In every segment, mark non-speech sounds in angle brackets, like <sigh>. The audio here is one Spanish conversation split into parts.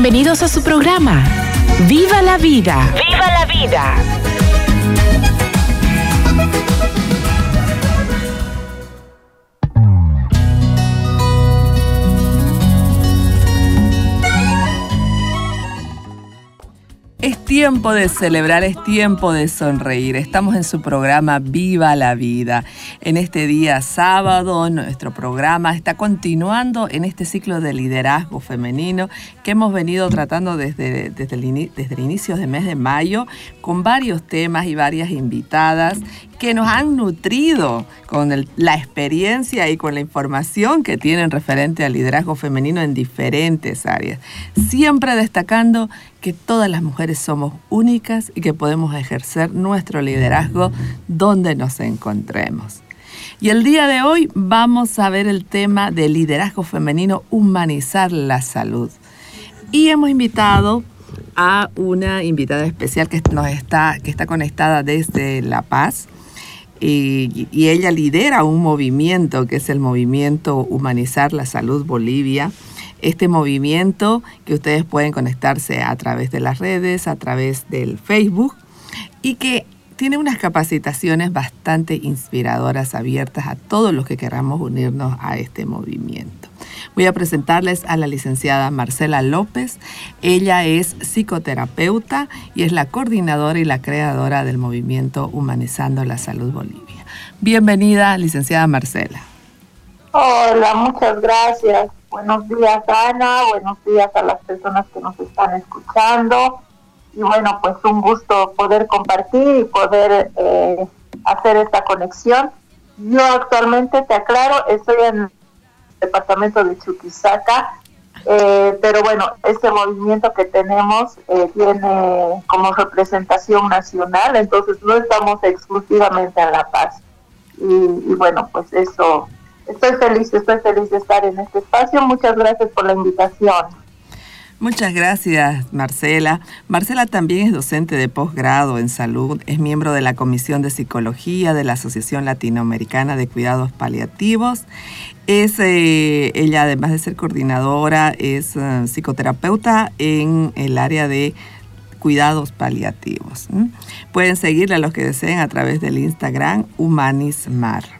Bienvenidos a su programa. ¡Viva la vida! ¡Viva la vida! Tiempo de celebrar, es tiempo de sonreír. Estamos en su programa Viva la Vida. En este día sábado, nuestro programa está continuando en este ciclo de liderazgo femenino que hemos venido tratando desde, desde, el, inicio del mes de mayo con varios temas y varias invitadas que nos han nutrido con la experiencia y con la información que tienen referente al liderazgo femenino en diferentes áreas. Siempre destacando que todas las mujeres somos únicas y que podemos ejercer nuestro liderazgo donde nos encontremos. Y el día de hoy vamos a ver el tema de liderazgo femenino, humanizar la salud. Y hemos invitado a una invitada especial que nos está, que está conectada desde La Paz. Y, y ella lidera un movimiento que es el movimiento Humanizar la Salud Bolivia. Este movimiento que ustedes pueden conectarse a través de las redes, a través del Facebook y que tiene unas capacitaciones bastante inspiradoras abiertas a todos los que queramos unirnos a este movimiento. Voy a presentarles a la licenciada Marcela López. Ella es psicoterapeuta y es la coordinadora y la creadora del movimiento Humanizando la Salud Bolivia. Bienvenida, licenciada Marcela. Hola, muchas gracias. Buenos días, Ana. Buenos días a las personas que nos están escuchando. Y bueno, pues un gusto poder compartir y poder eh, hacer esta conexión. Yo actualmente, te aclaro, estoy en el departamento de Chuquisaca, eh, pero bueno, este movimiento que tenemos eh, tiene como representación nacional, entonces no estamos exclusivamente en La Paz. Y, y bueno, pues eso estoy feliz, estoy feliz de estar en este espacio. Muchas gracias por la invitación. Muchas gracias, Marcela. Marcela también es docente de posgrado en salud, es miembro de la Comisión de Psicología de la Asociación Latinoamericana de Cuidados Paliativos. Es, eh, ella, además de ser coordinadora, es eh, psicoterapeuta en el área de cuidados paliativos. Pueden seguirla los que deseen a través del Instagram Humanismar.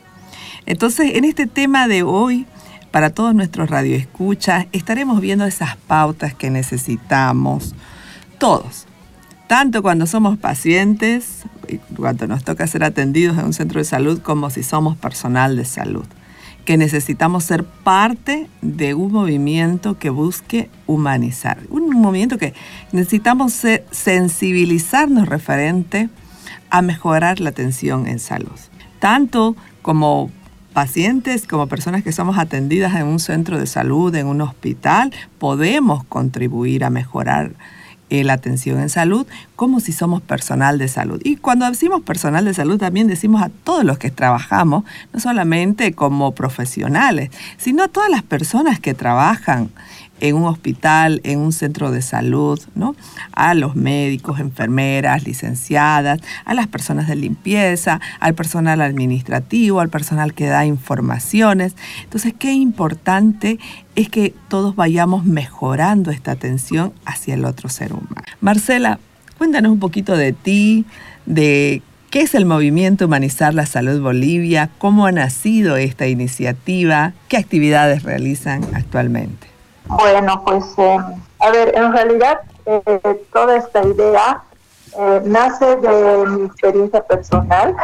Entonces, en este tema de hoy, para todos nuestros radioescuchas, estaremos viendo esas pautas que necesitamos todos. Tanto cuando somos pacientes, cuando nos toca ser atendidos en un centro de salud, como si somos personal de salud. Que necesitamos ser parte de un movimiento que busque humanizar. Un movimiento que necesitamos sensibilizarnos referente a mejorar la atención en salud. Tanto como pacientes, como personas que somos atendidas en un centro de salud, en un hospital, podemos contribuir a mejorar eh, la atención en salud, como si somos personal de salud. Y cuando decimos personal de salud, también decimos a todos los que trabajamos, no solamente como profesionales, sino a todas las personas que trabajan en un hospital, en un centro de salud, ¿no? A los médicos, enfermeras, licenciadas, a las personas de limpieza, al personal administrativo, al personal que da informaciones. Entonces, qué importante es que todos vayamos mejorando esta atención hacia el otro ser humano. Marcela, cuéntanos un poquito de ti, de qué es el movimiento Humanizar la Salud Bolivia, cómo ha nacido esta iniciativa, qué actividades realizan actualmente. Bueno, pues eh, a ver, en realidad eh, toda esta idea eh, nace de mi experiencia personal.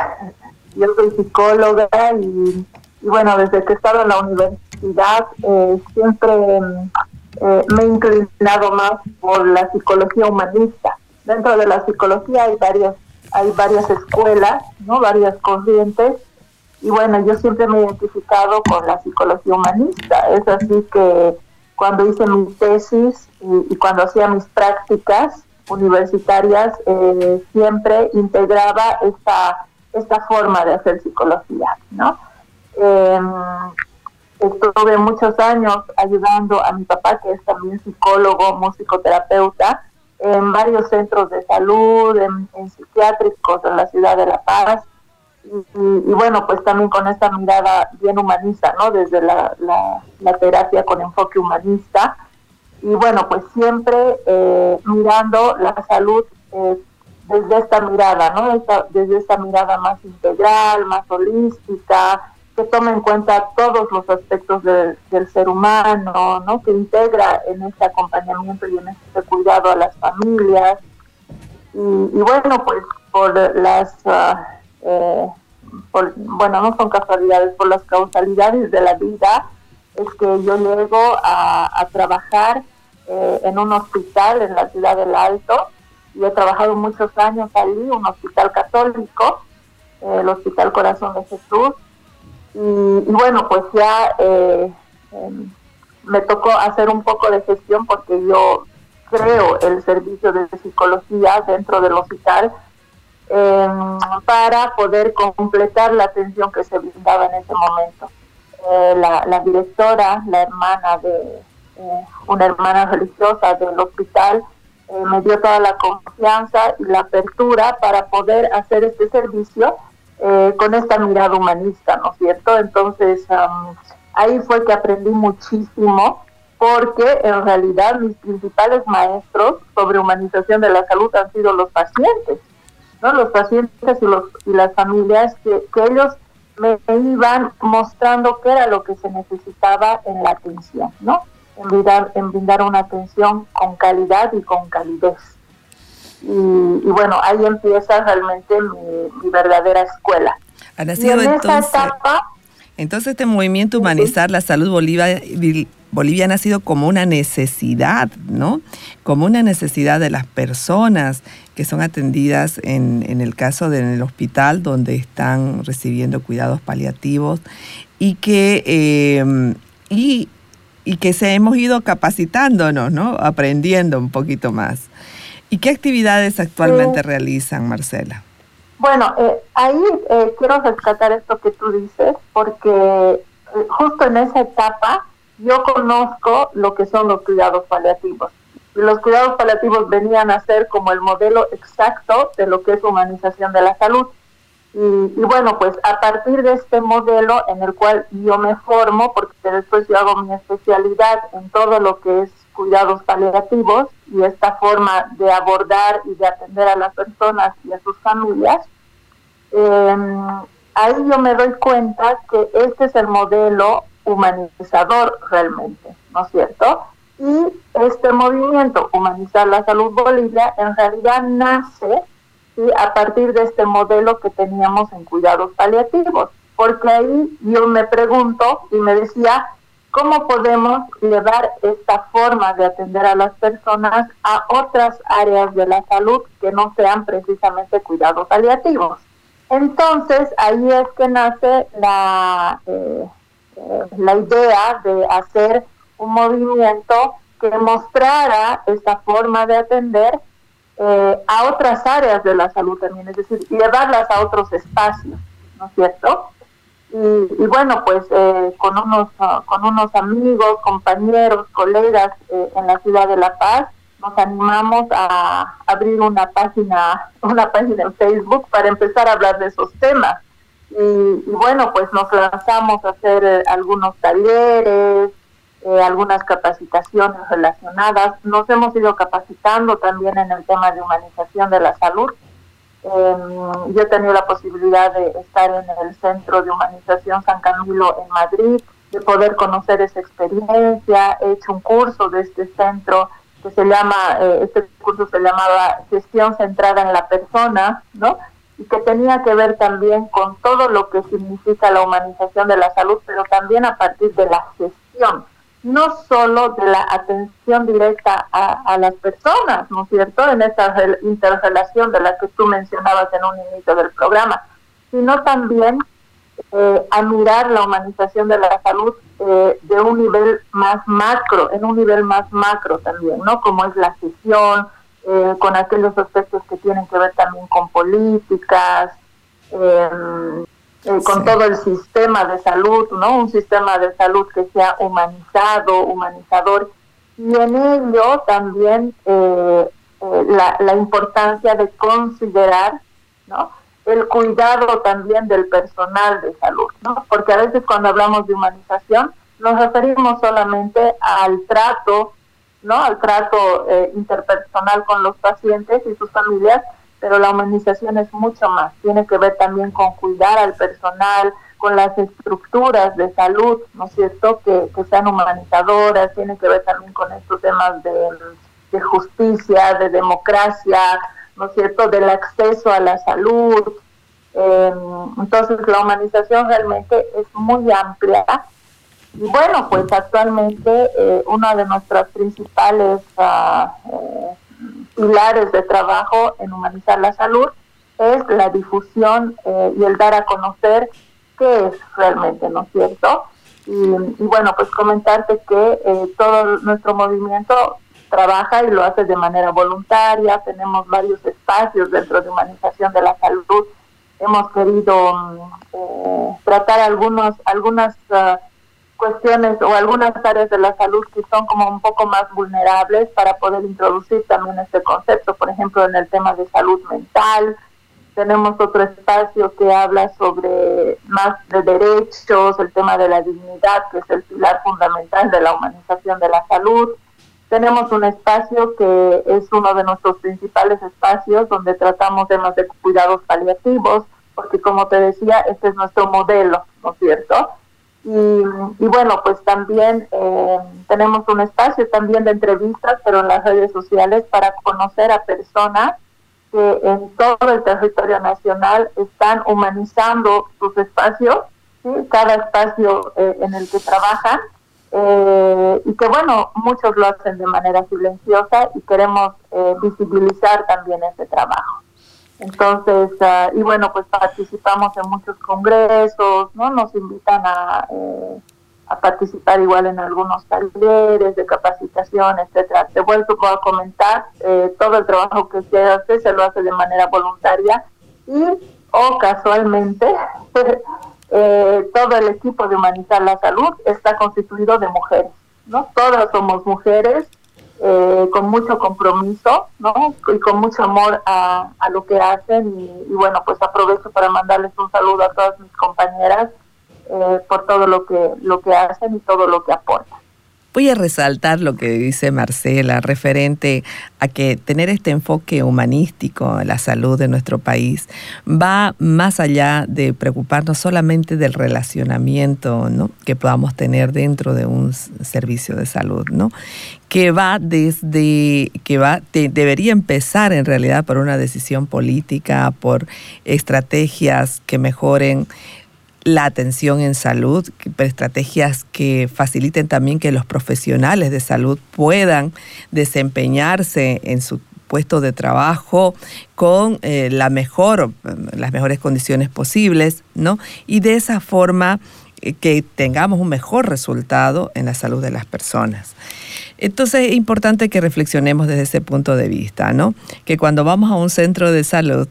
Yo soy psicóloga y, y bueno, desde que estaba en la universidad eh, siempre eh, me he inclinado más por la psicología humanista. Dentro de la psicología hay varias hay varias escuelas, no, varias corrientes y bueno, yo siempre me he identificado con la psicología humanista. Es así que cuando hice mi tesis y, cuando hacía mis prácticas universitarias, eh, siempre integraba esta, esta forma de hacer psicología, ¿no? Em, estuve muchos años ayudando a mi papá, que es también psicólogo, musicoterapeuta, en varios centros de salud, en, psiquiátricos en la ciudad de La Paz. Y, bueno, pues también con esta mirada bien humanista, ¿no? Desde la, la, terapia con enfoque humanista. Y bueno, pues siempre eh, mirando la salud eh, desde esta mirada, ¿no? desde esta mirada más integral, más holística, que toma en cuenta todos los aspectos del ser humano, ¿no? que integra en este acompañamiento y en este cuidado a las familias. Y, bueno, pues por las, ah, eh, bueno, no son casualidades, por las causalidades de la vida, es que yo llego a, trabajar eh, en un hospital en la ciudad del Alto y he trabajado muchos años allí, un hospital católico, el Hospital Corazón de Jesús, y, bueno, pues ya eh, em, me tocó hacer un poco de gestión porque yo creo el servicio de psicología dentro del hospital em, para poder completar la atención que se brindaba en ese momento. Eh, la, directora, la hermana de eh, una hermana religiosa del hospital, me dio toda la confianza y la apertura para poder hacer este servicio eh, con esta mirada humanista, ¿no es cierto? Entonces, ahí fue que aprendí muchísimo porque en realidad mis principales maestros sobre humanización de la salud han sido los pacientes, ¿no? Los pacientes y, los, y las familias que, ellos me iban mostrando qué era lo que se necesitaba en la atención, ¿no? En brindar, en brindar una atención con calidad y con calidez. Y, bueno, ahí empieza realmente mi, verdadera escuela. Ha entonces, entonces este movimiento Humanizar la Salud Bolivia, Bolivia ha nacido como una necesidad, ¿no? Como una necesidad de las personas que son atendidas en, en el caso del hospital donde están recibiendo cuidados paliativos y que, eh, y, y que se hemos ido capacitándonos, ¿no? Aprendiendo un poquito más. ¿Y qué actividades actualmente realizan, Marcela? Bueno, eh, ahí eh, quiero rescatar esto que tú dices, porque eh, justo en esa etapa yo conozco lo que son los cuidados paliativos. Y los cuidados paliativos venían a ser como el modelo exacto de lo que es humanización de la salud. Y, bueno, pues a partir de este modelo en el cual yo me formo, porque después yo hago mi especialidad en todo lo que es cuidados paliativos y esta forma de abordar y de atender a las personas y a sus familias, em, ahí yo me doy cuenta que este es el modelo humanizador realmente, ¿no es cierto? Y este movimiento, Humanizar la Salud Bolivia, en realidad nace a partir de este modelo que teníamos en cuidados paliativos, porque ahí yo me pregunto y me decía, cómo podemos llevar esta forma de atender a las personas a otras áreas de la salud que no sean precisamente cuidados paliativos. Entonces, ahí es que nace la, eh, la idea de hacer un movimiento que mostrara esta forma de atender eh, a otras áreas de la salud también, es decir, llevarlas a otros espacios, ¿no es cierto? Y, bueno, pues eh, con, unos, con unos amigos, compañeros, colegas eh, en la ciudad de La Paz, nos animamos a abrir una página, una página en Facebook para empezar a hablar de esos temas. Y, bueno, pues nos lanzamos a hacer eh, algunos talleres, algunas capacitaciones relacionadas. Nos hemos ido capacitando también en el tema de humanización de la salud Em, yo he tenido la posibilidad de estar en el Centro de Humanización San Camilo en Madrid, de poder conocer esa experiencia. He hecho un curso de este centro que se llama, eh, este curso se llamaba Gestión Centrada en la Persona, ¿no? Y que tenía que ver también con todo lo que significa la humanización de la salud, pero también a partir de la gestión no solo de la atención directa a, las personas, ¿no es cierto?, en esa interrelación de la que tú mencionabas en un inicio del programa, sino también eh, a mirar la humanización de la salud eh, de un nivel más macro, en un nivel más macro también, ¿no? Como es la gestión, eh, con aquellos aspectos que tienen que ver también con políticas, em, con todo el sistema de salud, ¿no? Un sistema de salud que sea humanizado, humanizador, y en ello también la, la importancia de considerar, ¿no? el cuidado también del personal de salud, ¿no? Porque a veces cuando hablamos de humanización nos referimos solamente al trato, ¿no? Al trato eh, interpersonal con los pacientes y sus familias, pero la humanización es mucho más. Tiene que ver también con cuidar al personal, con las estructuras de salud, ¿no es cierto? Que, sean humanizadoras, tiene que ver también con estos temas de, de justicia, de democracia, ¿no es cierto?, del acceso a la salud. Em, entonces, la humanización realmente es muy amplia. Y bueno, pues actualmente eh, una de nuestras principales eh, pilares de trabajo en humanizar la salud es la difusión eh, y el dar a conocer qué es realmente, ¿no es cierto? Y, y bueno, pues comentarte que todo nuestro movimiento trabaja y lo hace de manera voluntaria. Tenemos varios espacios dentro de humanización de la salud. Hemos querido mm, eh, tratar algunos, algunas ah, cuestiones o algunas áreas de la salud que son como un poco más vulnerables para poder introducir también este concepto. Por ejemplo, en el tema de salud mental, tenemos otro espacio que habla sobre más de derechos, el tema de la dignidad, que es el pilar fundamental de la humanización de la salud. Tenemos un espacio que es uno de nuestros principales espacios donde tratamos temas de cuidados paliativos, porque como te decía, este es nuestro modelo, ¿no es cierto? Y, bueno, pues también eh, tenemos un espacio también de entrevistas, pero en las redes sociales, para conocer a personas que en todo el territorio nacional están humanizando sus espacios, ¿sí? cada espacio eh, en el que trabajan, eh, y que bueno, muchos lo hacen de manera silenciosa y queremos eh, visibilizar también ese trabajo. Entonces, ah, y bueno, pues participamos en muchos congresos, ¿no? Nos invitan a, eh, a participar igual en algunos talleres de capacitación, etcétera. Te vuelvo a comentar, todo el trabajo que se hace se lo hace de manera voluntaria y o casualmente <laughs> eh, todo el equipo de Humanizar la Salud está constituido de mujeres, ¿no? Todas somos mujeres eh, con mucho compromiso, ¿no? Y con mucho amor a, lo que hacen y, bueno, pues aprovecho para mandarles un saludo a todas mis compañeras eh, por todo lo que, lo que hacen y todo lo que aportan. Voy a resaltar lo que dice Marcela referente a que tener este enfoque humanístico en la salud de nuestro país va más allá de preocuparnos solamente del relacionamiento ¿no? que podamos tener dentro de un servicio de salud, ¿no? que va desde, que va, debería empezar en realidad por una decisión política, por estrategias que mejoren la atención en salud, estrategias que faciliten también que los profesionales de salud puedan desempeñarse en su puesto de trabajo con eh, la mejor, las mejores condiciones posibles, ¿no? Y de esa forma eh, que tengamos un mejor resultado en la salud de las personas. Entonces es importante que reflexionemos desde ese punto de vista, ¿no? Que cuando vamos a un centro de salud,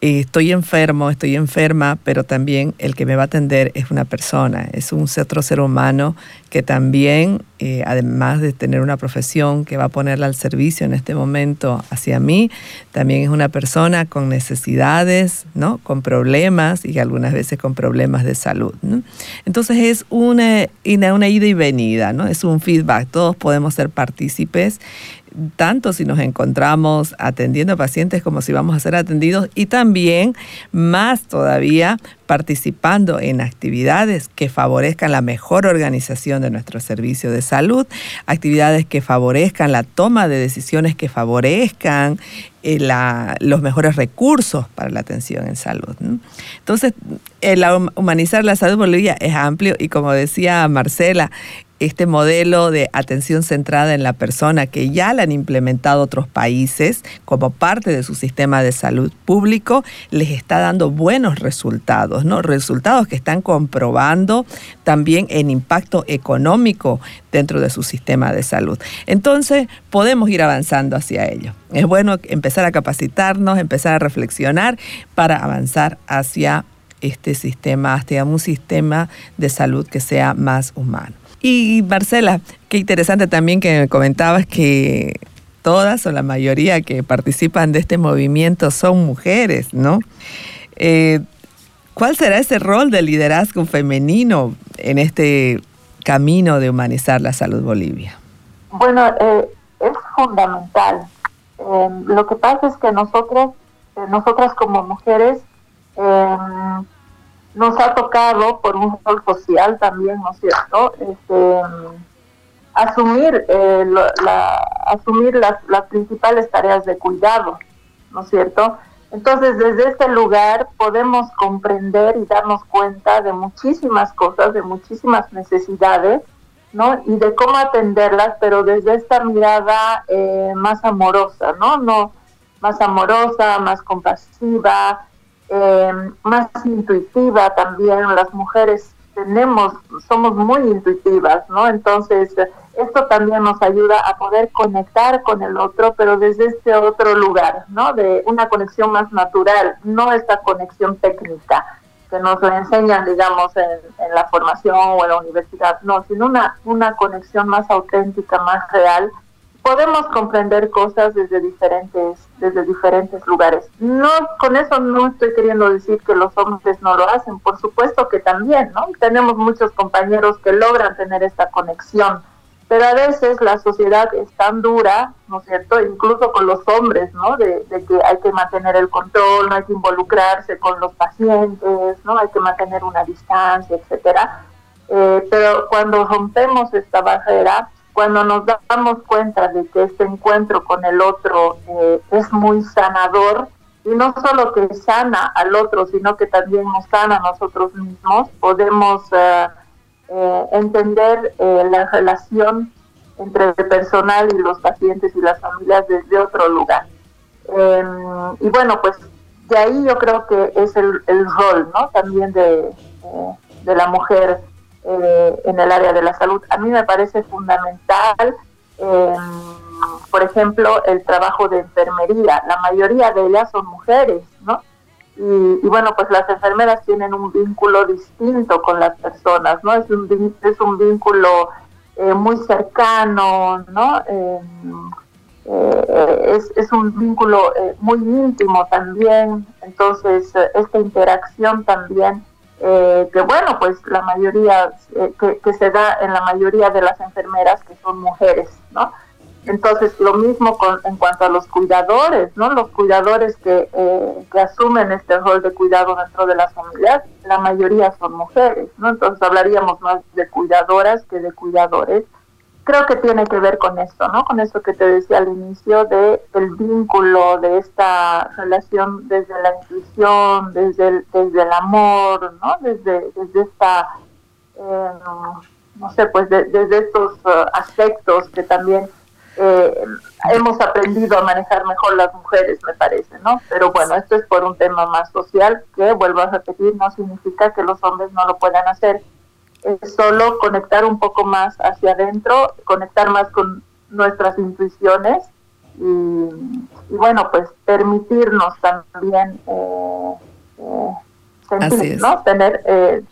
estoy enfermo, estoy enferma, pero también el que me va a atender es una persona, es un otro ser humano que también, eh, además de tener una profesión que va a ponerla al servicio en este momento hacia mí, también es una persona con necesidades, ¿no? con problemas y algunas veces con problemas de salud. Entonces es una, una ida y venida, ¿no? es un feedback, todos podemos ser partícipes tanto si nos encontramos atendiendo a pacientes como si vamos a ser atendidos y también más todavía participando en actividades que favorezcan la mejor organización de nuestro servicio de salud, actividades que favorezcan la toma de decisiones que favorezcan eh, los mejores recursos para la atención en salud. Entonces, el humanizar la salud Bolivia es amplio y como decía Marcela, este modelo de atención centrada en la persona que ya la han implementado otros países como parte de su sistema de salud público, les está dando buenos resultados, ¿no? Resultados que están comprobando también en impacto económico dentro de su sistema de salud. Entonces, podemos ir avanzando hacia ello. Es bueno empezar a capacitarnos, empezar a reflexionar para avanzar hacia este sistema, hacia un sistema de salud que sea más humano. Y Marcela, qué interesante también que me comentabas que todas o la mayoría que participan de este movimiento son mujeres, ¿no? Eh, ¿Cuál será ese rol de liderazgo femenino en este camino de humanizar la salud Bolivia? Bueno, eh, es fundamental. Eh, lo que pasa es que nosotros, nosotras como mujeres, nos ha tocado por un rol social también, ¿no es cierto? Este, asumir eh, asumir las, las principales tareas de cuidado, ¿no es cierto? Entonces, desde este lugar podemos comprender y darnos cuenta de muchísimas cosas, de muchísimas necesidades, ¿no? Y de cómo atenderlas, pero desde esta mirada eh, más amorosa, ¿no? No más amorosa, más compasiva, eh, más intuitiva también. Las mujeres tenemos, somos muy intuitivas, ¿no? Entonces, esto también nos ayuda a poder conectar con el otro, pero desde este otro lugar, ¿no? De una conexión más natural, no esta conexión técnica que nos enseñan, digamos, en, en la formación o en la universidad, no, sino una, una conexión más auténtica, más real, podemos comprender cosas desde diferentes desde diferentes lugares. No con eso no estoy queriendo decir que los hombres no lo hacen, por supuesto que también, ¿no? Tenemos muchos compañeros que logran tener esta conexión, pero a veces la sociedad es tan dura, ¿no es cierto? Incluso con los hombres, ¿no? De, que hay que mantener el control, no hay que involucrarse con los pacientes, ¿no? Hay que mantener una distancia, etcétera. Eh, pero cuando rompemos esta barrera, cuando nos damos cuenta de que este encuentro con el otro eh, es muy sanador, y no solo que sana al otro, sino que también nos sana a nosotros mismos, podemos eh, eh, entender la relación entre el personal y los pacientes y las familias desde otro lugar. Em, y bueno, pues de ahí yo creo que es el, el rol, ¿no? También de, de la mujer eh, en el área de la salud. A mí me parece fundamental, em, por ejemplo, el trabajo de enfermería. La mayoría de ellas son mujeres, ¿no? Y, bueno, pues las enfermeras tienen un vínculo distinto con las personas, ¿no? Es un, es un vínculo eh, muy cercano, ¿no? Eh, es, es, un vínculo muy íntimo también, entonces esta interacción también eh, que bueno, pues la mayoría, eh, que, se da en la mayoría de las enfermeras que son mujeres, ¿no? Entonces, lo mismo con, en cuanto a los cuidadores, ¿no? Los cuidadores que, eh, que asumen este rol de cuidado dentro de las familias, la mayoría son mujeres, ¿no? Entonces, hablaríamos más de cuidadoras que de cuidadores creo que tiene que ver con esto, ¿no? Con esto que te decía al inicio de el vínculo de esta relación desde la intuición, desde el, desde el amor, ¿no? Desde, desde esta, eh, no sé, pues desde estos uh, aspectos que también eh, hemos aprendido a manejar mejor las mujeres, me parece, ¿no? Pero bueno, esto es por un tema más social que, vuelvo a repetir, no significa que los hombres no lo puedan hacer es solo conectar un poco más hacia adentro, conectar más con nuestras intuiciones y, bueno, pues permitirnos también eh, eh, sentir, ¿no? Tener, eh,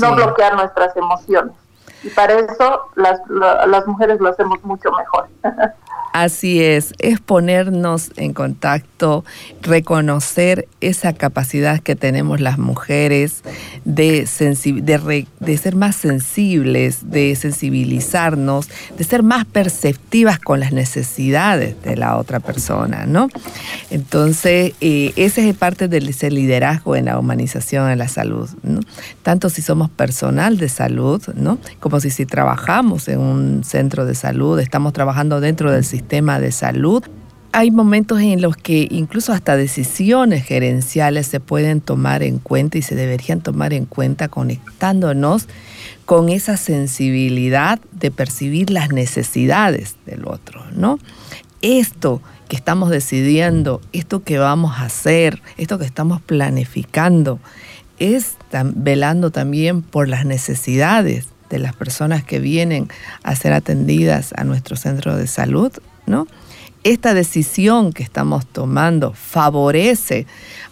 no bloquear nuestras emociones. Y para eso las, las mujeres lo hacemos mucho mejor. <laughs> Así es, es ponernos en contacto, reconocer esa capacidad que tenemos las mujeres de, ser más sensibles, de sensibilizarnos, de ser más perceptivas con las necesidades de la otra persona, ¿no? Entonces, eh, ese es parte de ese liderazgo en la humanización de la salud. Tanto si somos personal de salud, ¿no? Como si, si trabajamos en un centro de salud, estamos trabajando dentro del sistema sistema de salud. Hay momentos en los que incluso hasta decisiones gerenciales se pueden tomar en cuenta y se deberían tomar en cuenta conectándonos con esa sensibilidad de percibir las necesidades del otro, ¿no? Esto que estamos decidiendo, esto que vamos a hacer, esto que estamos planificando, es velando también por las necesidades de las personas que vienen a ser atendidas a nuestro centro de salud, ¿no? Esta decisión que estamos tomando favorece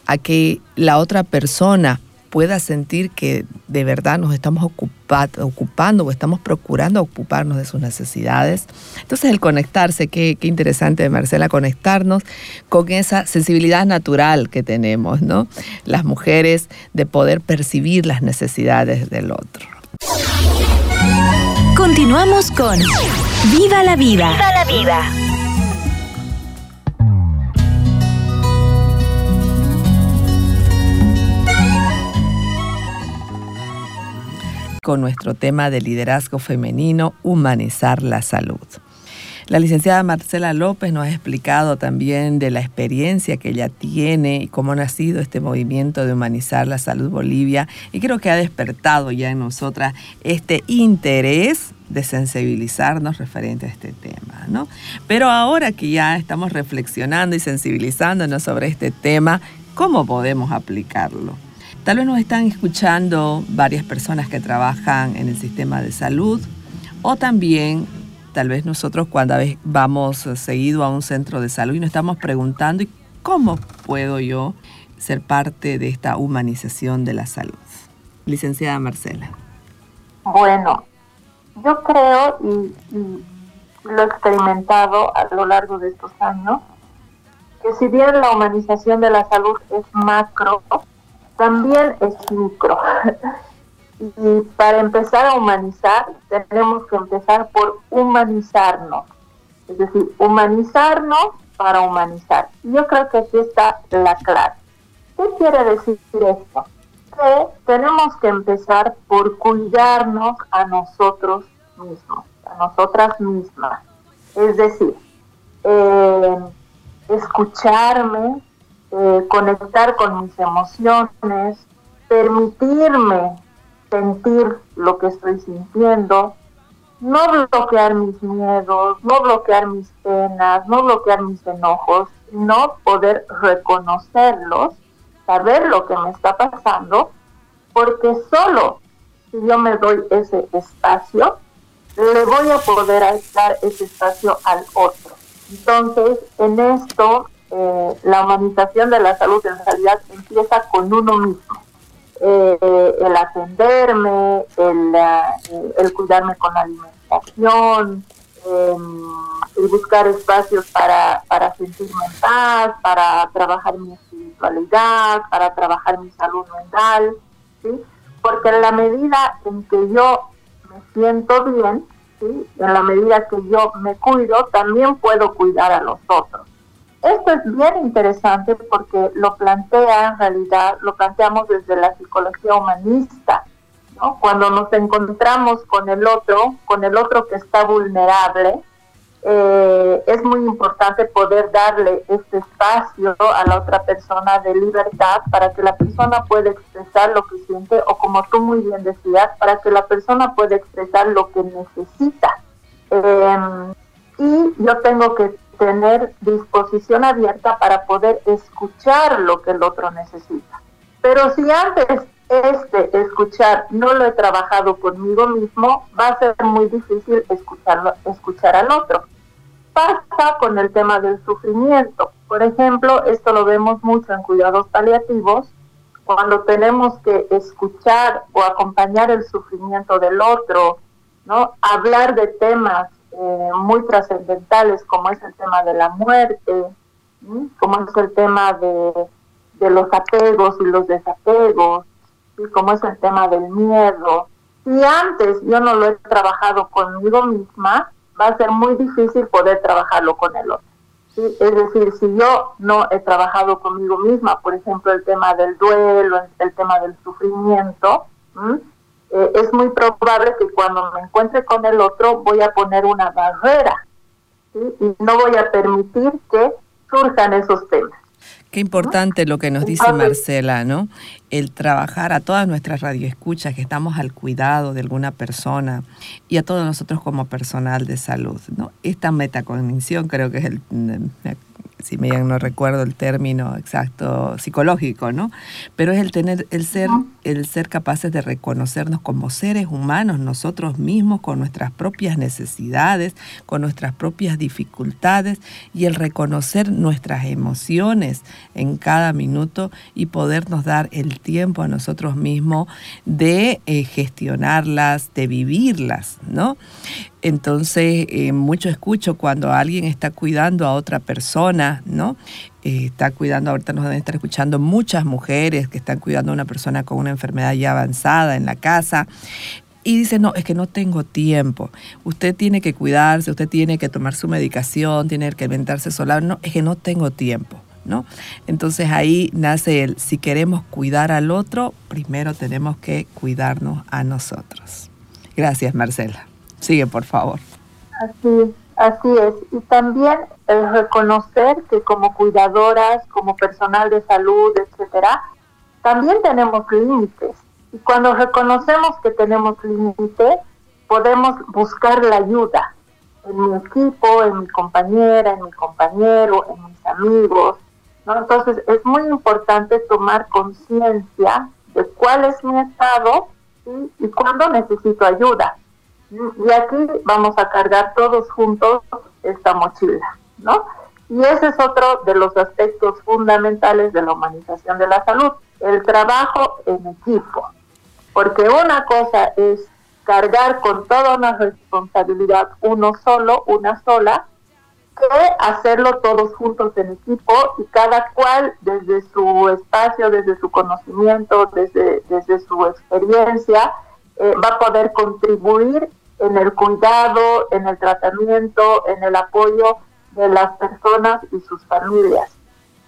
a que la otra persona pueda sentir que de verdad nos estamos ocupando o estamos procurando ocuparnos de sus necesidades. Entonces el conectarse, qué, qué, interesante Marcela, conectarnos con esa sensibilidad natural que tenemos, ¿no? Las mujeres de poder percibir las necesidades del otro. Continuamos con Viva la vida. Viva la vida. Con nuestro tema de liderazgo femenino, humanizar la salud. La licenciada Marcela López nos ha explicado también de la experiencia que ella tiene y cómo ha nacido este movimiento de humanizar la salud Bolivia y creo que ha despertado ya en nosotras este interés de sensibilizarnos referente a este tema, ¿no? Pero ahora que ya estamos reflexionando y sensibilizándonos sobre este tema, ¿cómo podemos aplicarlo? Tal vez nos están escuchando varias personas que trabajan en el sistema de salud o también tal vez nosotros cuando vamos seguido a un centro de salud y nos estamos preguntando cómo puedo yo ser parte de esta humanización de la salud. Licenciada Marcela. Bueno, yo creo y, y lo he experimentado a lo largo de estos años, que si bien la humanización de la salud es macro, también es micro. <laughs> y para empezar a humanizar, tenemos que empezar por humanizarnos. Es decir, humanizarnos para humanizar. Yo creo que aquí está la clave. ¿Qué quiere decir esto? Que tenemos que empezar por cuidarnos a nosotros mismos, a nosotras mismas. Es decir, eh, escucharme, eh, conectar con mis emociones, permitirme sentir lo que estoy sintiendo, no bloquear mis miedos, no bloquear mis penas, no bloquear mis enojos, sino poder reconocerlos, saber lo que me está pasando, porque solo si yo me doy ese espacio, le voy a poder dar ese espacio al otro. Entonces, en esto eh, la humanización de la salud en realidad empieza con uno mismo. Eh, el atenderme, el, eh, el, cuidarme con la alimentación, em, el buscar espacios para, para sentirme en paz, para trabajar mi espiritualidad, para trabajar mi salud mental, ¿sí? porque en la medida en que yo me siento bien, en la medida que yo me cuido, también puedo cuidar a los otros. Esto es bien interesante porque lo plantea en realidad, lo planteamos desde la psicología humanista. Cuando nos encontramos con el otro, con el otro que está vulnerable, eh, es muy importante poder darle este espacio a la otra persona de libertad para que la persona pueda expresar lo que siente o como tú muy bien decías, para que la persona pueda expresar lo que necesita. Eh, y yo tengo que tener disposición abierta para poder escuchar lo que el otro necesita. Pero si antes este escuchar no lo he trabajado conmigo mismo, va a ser muy difícil escucharlo, escuchar al otro. Pasa con el tema del sufrimiento. Por ejemplo, esto lo vemos mucho en cuidados paliativos, cuando tenemos que escuchar o acompañar el sufrimiento del otro, ¿no? Hablar de temas eh, muy trascendentales como es el tema de la muerte, como es el tema de, los apegos y los desapegos, como es el tema del miedo. Si antes yo no lo he trabajado conmigo misma, va a ser muy difícil poder trabajarlo con el otro. Es decir, si yo no he trabajado conmigo misma, por ejemplo, el tema del duelo, el tema del sufrimiento, eh, es muy probable que cuando me encuentre con el otro voy a poner una barrera y no voy a permitir que surjan esos temas. Qué importante lo que nos dice Marcela, ¿no? El trabajar a todas nuestras radioescuchas que estamos al cuidado de alguna persona y a todos nosotros como personal de salud, ¿no? Esta metacognición creo que es el, si me no recuerdo el término exacto psicológico, ¿no? Pero es el tener, el ser, el ser capaces de reconocernos como seres humanos nosotros mismos, con nuestras propias necesidades, con nuestras propias dificultades y el reconocer nuestras emociones en cada minuto y podernos dar el tiempo a nosotros mismos de eh, gestionarlas, de vivirlas, ¿no? Entonces, eh, mucho escucho cuando alguien está cuidando a otra persona, ¿no? Eh, está cuidando, ahorita nos deben estar escuchando muchas mujeres que están cuidando a una persona con una enfermedad ya avanzada en la casa. Y dice, no, es que no tengo tiempo. Usted tiene que cuidarse, usted tiene que tomar su medicación, tiene que alimentarse sola. No, es que no tengo tiempo. ¿No? Entonces ahí nace el, si queremos cuidar al otro, primero tenemos que cuidarnos a nosotros. Gracias, Marcela. Sigue, por favor. Así, así es. Y también el reconocer que como cuidadoras, como personal de salud, etcétera, también tenemos límites. Y cuando reconocemos que tenemos límites, podemos buscar la ayuda en mi equipo, en mi compañera, en mi compañero, en mis amigos. ¿no? Entonces es muy importante tomar conciencia de cuál es mi estado y cuándo necesito ayuda. Y aquí vamos a cargar todos juntos esta mochila, ¿no? Y ese es otro de los aspectos fundamentales de la humanización de la salud, el trabajo en equipo. Porque una cosa es cargar con toda una responsabilidad uno solo, una sola, que hacerlo todos juntos en equipo y cada cual desde su espacio, desde su conocimiento, desde, desde su experiencia, eh, va a poder contribuir en el cuidado, en el tratamiento, en el apoyo de las personas y sus familias.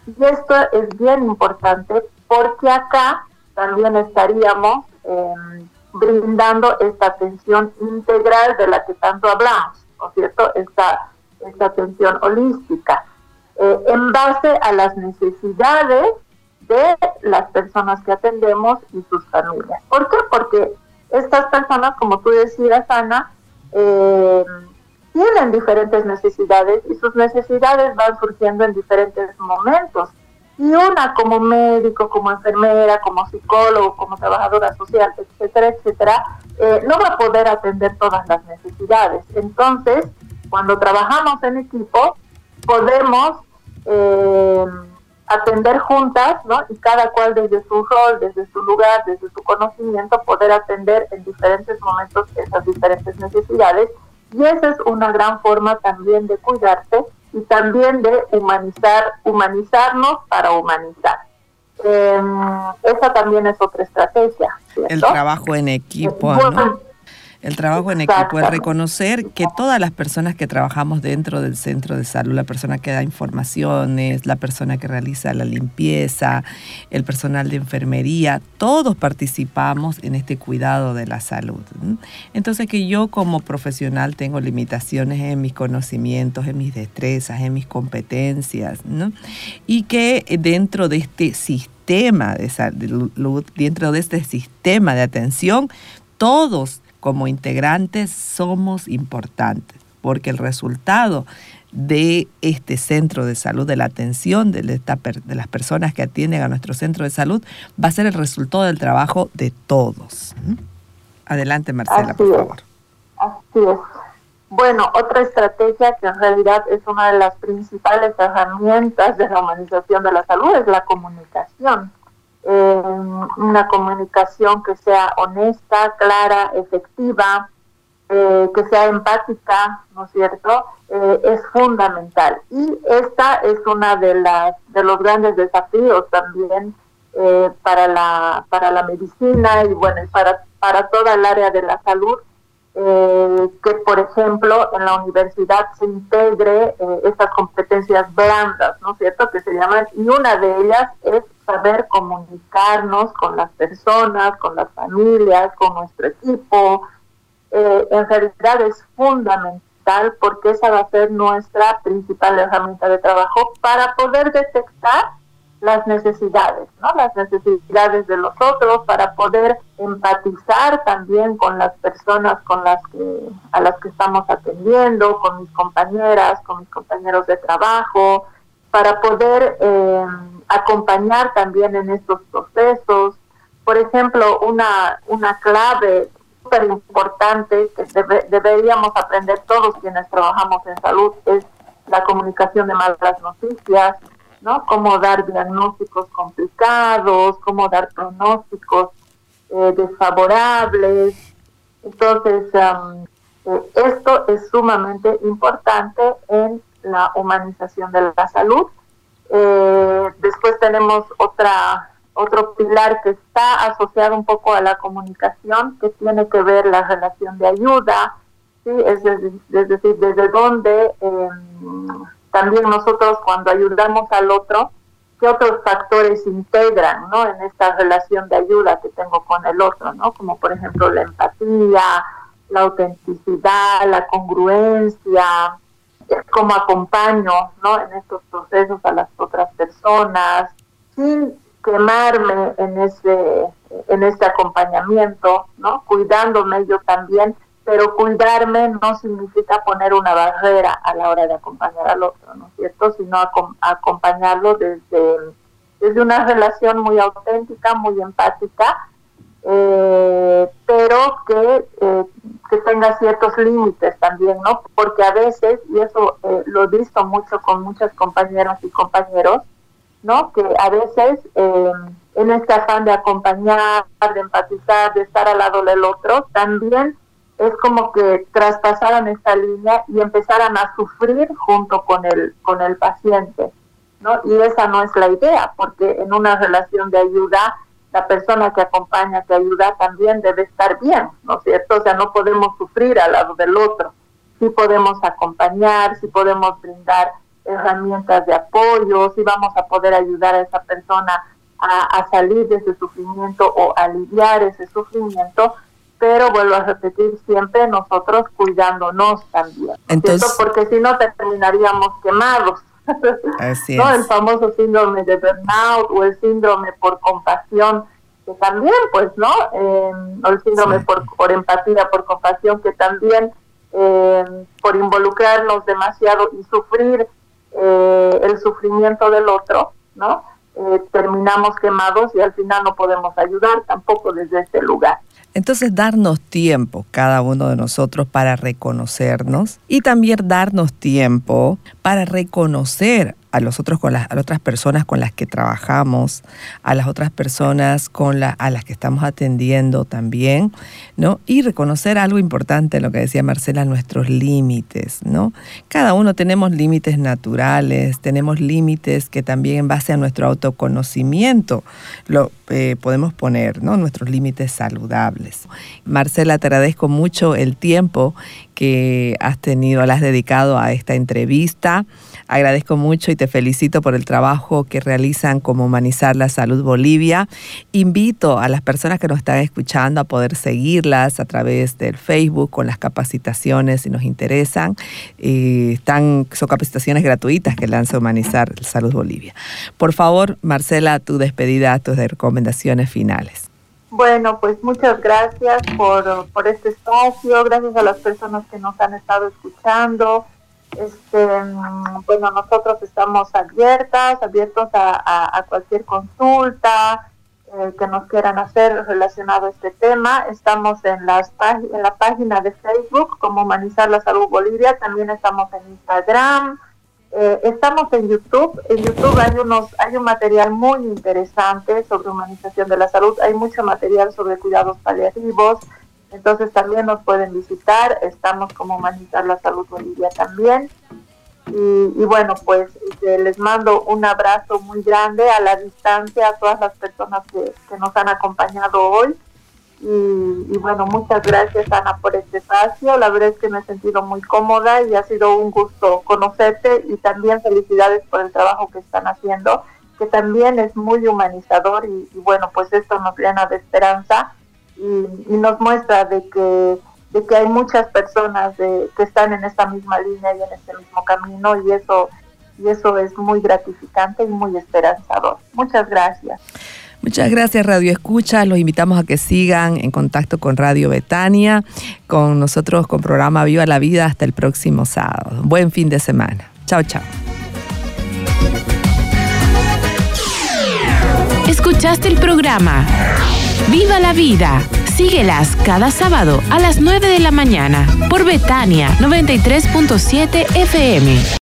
Y esto es bien importante porque acá también estaríamos em, brindando esta atención integral de la que tanto hablamos, ¿no es cierto? Esta, esta atención holística, eh, en base a las necesidades de las personas que atendemos y sus familias. ¿Por qué? Porque estas personas, como tú decías, Ana, eh, tienen diferentes necesidades y sus necesidades van surgiendo en diferentes momentos. Y una como médico, como enfermera, como psicólogo, como trabajadora social, etcétera, etcétera, eh, no va a poder atender todas las necesidades. Entonces, cuando trabajamos en equipo, podemos eh, atender juntas, ¿no? Y cada cual desde su rol, desde su lugar, desde su conocimiento, poder atender en diferentes momentos esas diferentes necesidades. Y esa es una gran forma también de cuidarse y también de humanizar, humanizarnos para humanizar. Em, esa también es otra estrategia. El trabajo en equipo, ¿no? El trabajo en equipo es reconocer que todas las personas que trabajamos dentro del centro de salud, la persona que da informaciones, la persona que realiza la limpieza, el personal de enfermería, todos participamos en este cuidado de la salud. Entonces que yo como profesional tengo limitaciones en mis conocimientos, en mis destrezas, en mis competencias, ¿no? y que dentro de este sistema de salud, dentro de este sistema de atención, todos como integrantes somos importantes, porque el resultado de este centro de salud, de la atención de, de, las personas que atienden a nuestro centro de salud, va a ser el resultado del trabajo de todos. Adelante, Marcela, por favor. Así es. Bueno, otra estrategia que en realidad es una de las principales herramientas de la humanización de la salud es la comunicación eh, una comunicación que sea honesta, clara, efectiva, eh, que sea empática, ¿no es cierto? Eh, es fundamental. Y esta es una de las de los grandes desafíos también eh, para la para la medicina y bueno para para toda el área de la salud que por ejemplo en la universidad se integre estas competencias blandas, ¿no es cierto? Que se llaman y una de ellas es saber comunicarnos con las personas, con las familias, con nuestro equipo, eh, en realidad es fundamental porque esa va a ser nuestra principal herramienta de trabajo para poder detectar las necesidades, ¿no? Las necesidades de los otros para poder empatizar también con las personas con las que a las que estamos atendiendo, con mis compañeras, con mis compañeros de trabajo, para poder eh, acompañar también en estos procesos. Por ejemplo, una, una clave súper importante que deberíamos aprender todos quienes trabajamos en salud es la comunicación de malas noticias, ¿no? Cómo dar diagnósticos complicados, cómo dar pronósticos eh, desfavorables. Entonces, eh, esto es sumamente importante en la humanización de la salud. Eh, después tenemos otra otro pilar que está asociado un poco a la comunicación, que tiene que ver la relación de ayuda, ¿sí? es, decir, desde dónde em, también nosotros cuando ayudamos al otro, qué otros factores integran ¿no? en esta relación de ayuda que tengo con el otro, ¿no? como por ejemplo la empatía, la autenticidad, la congruencia, cómo acompaño ¿no? en estos procesos a las otras personas, sin quemarme en ese, en este acompañamiento, ¿no? cuidándome yo también pero cuidarme no significa poner una barrera a la hora de acompañar al otro, ¿no es cierto? Sino acompañarlo desde, desde una relación muy auténtica, muy empática, eh, pero que, eh, que tenga ciertos límites también, ¿no? Porque a veces, y eso eh, lo he visto mucho con muchas compañeras y compañeros, ¿no? Que a veces en este afán de acompañar, de empatizar, de estar al lado del otro, también es como que traspasaran esta línea y empezaran a sufrir junto con el, con el paciente, ¿no? Y esa no es la idea, porque en una relación de ayuda, la persona que acompaña, que ayuda, también debe estar bien, ¿no es cierto? O sea, no podemos sufrir al lado del otro. Sí podemos acompañar, sí podemos brindar herramientas de apoyo, sí vamos a poder ayudar a esa persona a, a salir de ese sufrimiento o aliviar ese sufrimiento, pero vuelvo a repetir siempre nosotros cuidándonos también. Entonces, porque si no terminaríamos quemados. <laughs> Así ¿no? El famoso síndrome de burnout o el síndrome por compasión, que también, pues, ¿no? Eh, o el síndrome por, por empatía, por compasión, que también eh, por involucrarnos demasiado y sufrir eh, el sufrimiento del otro, ¿no? terminamos quemados y al final no podemos ayudar tampoco desde este lugar. Entonces, darnos tiempo, cada uno de nosotros, para reconocernos y también darnos tiempo para reconocer a los otros con las, a otras personas con las que trabajamos, a las otras personas con a las que estamos atendiendo también, ¿no? Y reconocer algo importante, lo que decía Marcela, nuestros límites, ¿no? Cada uno tenemos límites naturales, tenemos límites que también en base a nuestro autoconocimiento lo eh, podemos poner, ¿no? Nuestros límites saludables. Marcela, te agradezco mucho el tiempo que has tenido, le has dedicado a esta entrevista. Agradezco mucho y te felicito por el trabajo que realizan como Humanizar la Salud Bolivia. Invito a las personas que nos están escuchando a poder seguirlas a través del Facebook con las capacitaciones si nos interesan. Eh, están, son capacitaciones gratuitas que lanza Humanizar Salud Bolivia. Por favor, Marcela, tu despedida, tus recomendaciones finales. Bueno, pues muchas gracias por, por este espacio, gracias a las personas que nos han estado escuchando. Este, mm, bueno, nosotros estamos abiertas, abiertos a, cualquier consulta eh, que nos quieran hacer relacionado a este tema. Estamos en, las en la página de Facebook como Humanizar la Salud Bolivia, también estamos en Instagram, eh, estamos en YouTube. En YouTube hay unos, hay un material muy interesante sobre humanización de la salud. Hay mucho material sobre cuidados paliativos. Entonces también nos pueden visitar, estamos como Humanizar la Salud Bolivia también. Y, bueno, pues este, les mando un abrazo muy grande a la distancia a todas las personas que, nos han acompañado hoy. Y, bueno, muchas gracias Ana por este espacio. La verdad es que me he sentido muy cómoda y ha sido un gusto conocerte y también felicidades por el trabajo que están haciendo, que también es muy humanizador y, y bueno, pues esto nos llena de esperanza y, nos muestra de que de que hay muchas personas de, que están en esta misma línea y en este mismo camino y eso y eso es muy gratificante y muy esperanzador. Muchas gracias. Muchas gracias Radio Escucha. Los invitamos a que sigan en contacto con Radio Betania, con nosotros con programa Viva la Vida hasta el próximo sábado. Buen fin de semana. Chao, chao. Escuchaste el programa Viva la Vida. Síguelas cada sábado a las 9 de la mañana por Betania 93.7 FM.